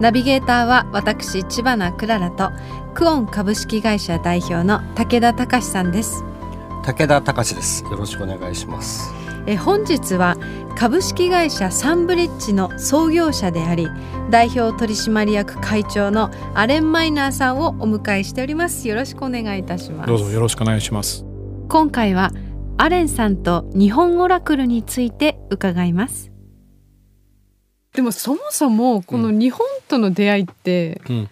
ナビゲーターは私千葉なクララとクオン株式会社代表の武田隆さんです。武田隆です。よろしくお願いします。え本日は株式会社サンブリッジの創業者であり代表取締役会長のアレン・マイナーさんをお迎えしております。よろしくお願いいたします。どうぞよろしくお願いします。今回はアレンさんと日本オラクルについて伺いますでもそもそもこの日本との出会いって、うん。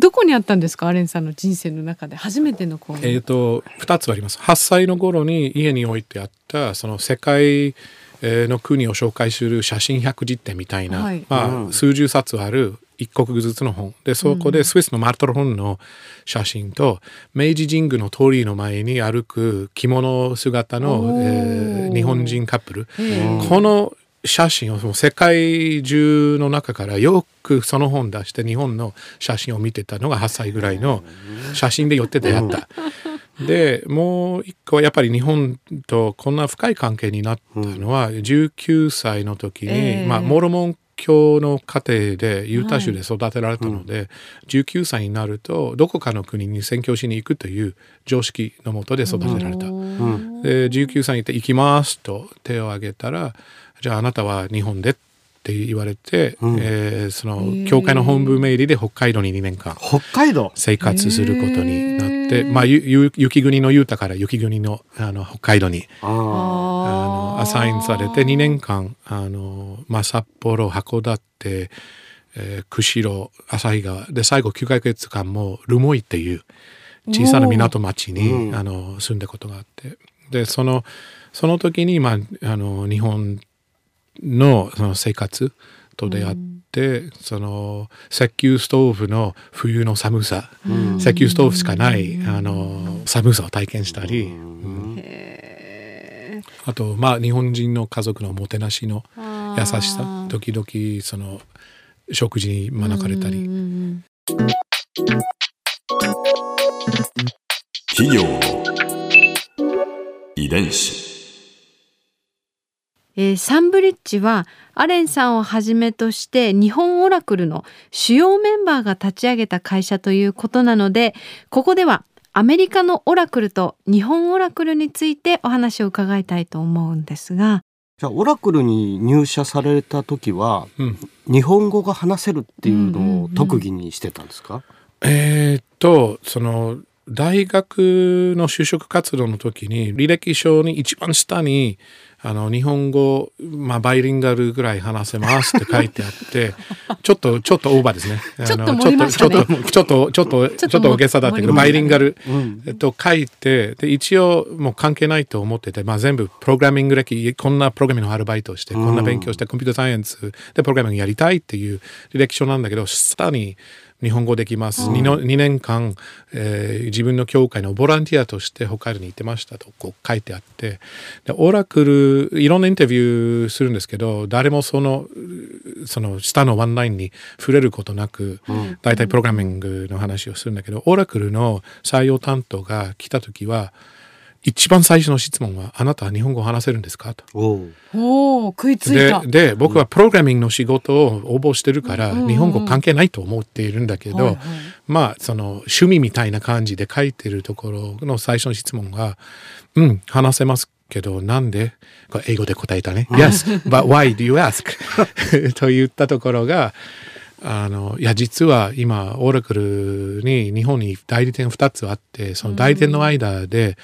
どこにあったんですか？アレンさんの人生の中で。初めてのこう、えっ、と2つあります。8歳の頃に家に置いてあったその世界えーの国を紹介する写真百辞典みたいな、はい。まあうん。数十冊ある一国ずつの本。でそこでスイスのマルトル本の写真と明治神宮の通りの前に歩く着物姿のえー日本人カップル。ええこの写真をもう世界中の中からよくその本出して日本の写真を見てたのが8歳ぐらいの写真で寄って出会った。でもう一個はやっぱり日本とこんな深い関係になったのは19歳の時に、ええ。まあモルモン教の家庭でユータ州で育てられたので、19歳になるとどこかの国に宣教しに行くという常識のもとで育てられた。うん。で19歳に行って「行きます」と手を挙げたら「じゃああなたは日本で」って言われて、うん。えーそへのー。教会の本部命令で北海道に2年間北海道？生活することになって、まあゆゆ雪国のユータから雪国のあの北海道にああのあアサインされて2年間あの、まあ、札幌函館、えー釧路旭川で最後9ヶ月間も留萌っていう小さな港町に、うん。あの住んだことがあって。でそのその時に、まあ、あの日本のその生活と出会って、その石油ストーブの冬の寒さ、ん。石油ストーブしかないあの寒さを体験したり、へあとまあ日本人の家族のもてなしのー。優しさ。時々その食事に招かれたり、うんうん企業。の遺伝子。えーサンブリッジはアレンさんをはじめとして日本オラクルの主要メンバーが立ち上げた会社ということなのでここではアメリカのオラクルと日本オラクルについてお話を伺いたいと思うんですが。じゃあオラクルに入社された時はうん。日本語が話せるっていうのをうんうんうん特技にしてたんですか、えーっとその大学の就職活動の時に履歴書に一番下にあの日本語、まあ、バイリンガルぐらい話せますって書いてあって ちょっとちょっとオーバーですね。あのちょっとちょっとちょっとちょっとちょっと大げさだったけどバイリンガルうん。えっと、書いてで一応もう関係ないと思ってて、まあ、全部プログラミング歴こんなプログラミングのアルバイトをして、こんな勉強してコンピュータサイエンスでプログラミングやりたいっていう履歴書なんだけど下に日本語できます、2, の2年間、えー自分の教会のボランティアとして北海道に行ってましたとこう書いてあって。でオラクルいろんなインタビューするんですけど誰もそのその下のワンラインに触れることなく、大体プログラミングの話をするんだけど、オラクルの採用担当が来た時は、一番最初の質問は、あなたは日本語を話せるんですか？と。おうおお食いついでた。で、僕はプログラミングの仕事を応募してるから、日本語関係ないと思っているんだけど、まあ、その趣味みたいな感じで書いてるところの最初の質問が、うん、話せますけど、なんで？これ英語で答えたね。yes, but why do you ask? と言ったところが、あの、いや、実は今、オーラクルに日本に代理店2つあって、その代理店の間で、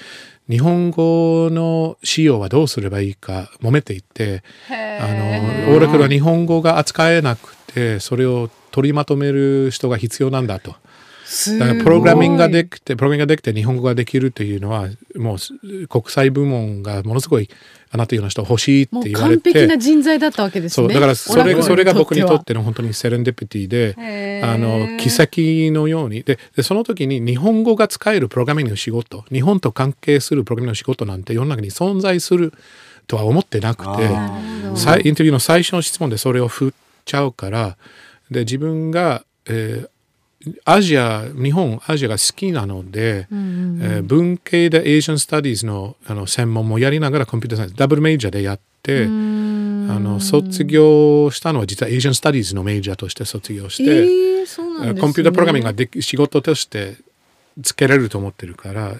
日本語の使用はどうすればいいか揉めていて、あの、オーラクルは日本語が扱えなくて、それを取りまとめる人が必要なんだと。すだからプログラミングができて、プログラミングができて日本語ができるというのは、もう国際部門がものすごいあなたような人欲しいって言われて。完璧な人材だったわけですね。そうだからそれそれが僕にとっはての本当にセレンディピティであの奇跡のように。ででその時に日本語が使えるプログラミングの仕事日本と関係するプログラミングの仕事なんて世の中に存在するとは思ってなくてインタビューの最初の質問でそれを振っちゃうからで自分が、えーアジア日本アジアが好きなので、えー文系でエーシャン・スタディーズのあの専門もやりながらコンピューターサイエンスダブルメジャーでやってあの卒業したのは実はエーシャン・スタディーズのメジャーとして卒業して、えーねコンピュータープログラミングができ仕事としてつけられると思ってるから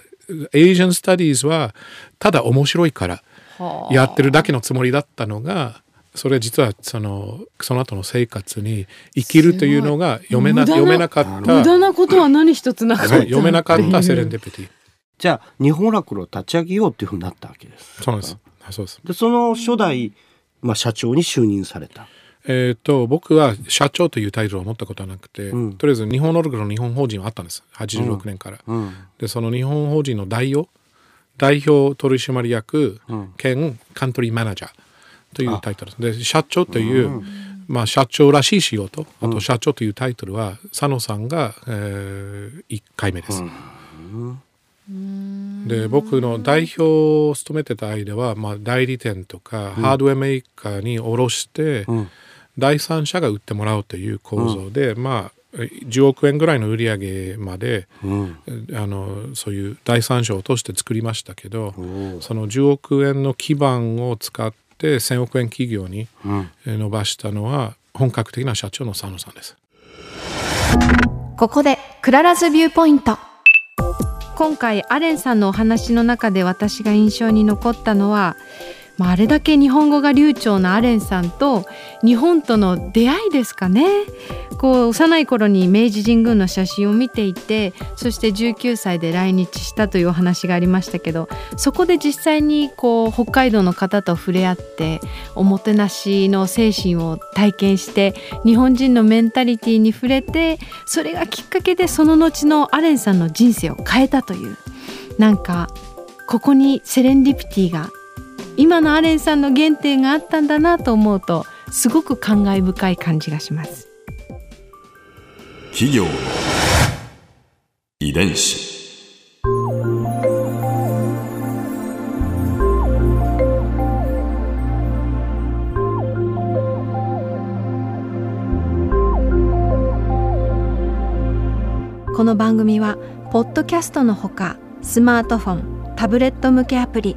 エーシャン・スタディーズはただ面白いからはあ。やってるだけのつもりだったのがそれは実はそのその後の生活に生きるというのが読めな読めなかった。無駄なことは何一つなかったそう読めなかったセレンで。ディピティ。じゃあ日本オラクルを立ち上げようっていうふうになったわけです。そうなんです。そうです。でその初代、まあ、社長に就任された。えー、と僕は社長というタイトルを持ったことはなくて、うん。とりあえず日本オルグの日本法人はあったんです。86年から、うん。でその日本法人の代表代表取締役うん。兼カントリーマネージャーというタイトルです。で社長という、まあ、社長らしい仕事。あと社長というタイトルは佐野さんが、え1回目です。で僕の代表を務めてた間は、まあ、代理店とか、ハードウェアメーカーに卸して、ん。第三者が売ってもらうという構造で、まあ10億円ぐらいの売り上げまで、うん。あのそういう第三者を通して作りましたけどおその10億円の基盤を使って1000億円企業に伸ばしたのは本格的な社長の佐野さんです。ここで Clara's Viewpoint 今回アレンさんのお話の中で私が印象に残ったのは、まあ、あれだけ日本語が流暢なアレンさんと日本との出会いですかね。こう幼い頃に明治神宮の写真を見ていてそして19歳で来日したというお話がありましたけどそこで実際にこう北海道の方と触れ合っておもてなしの精神を体験して日本人のメンタリティーに触れてそれがきっかけでその後のアレンさんの人生を変えたというなんかここにセレンディピティが今のアレンさんの原点があったんだなと思うとすごく感慨深い感じがします。企業の遺伝子この番組はポッドキャストのほかスマートフォンタブレット向けアプリ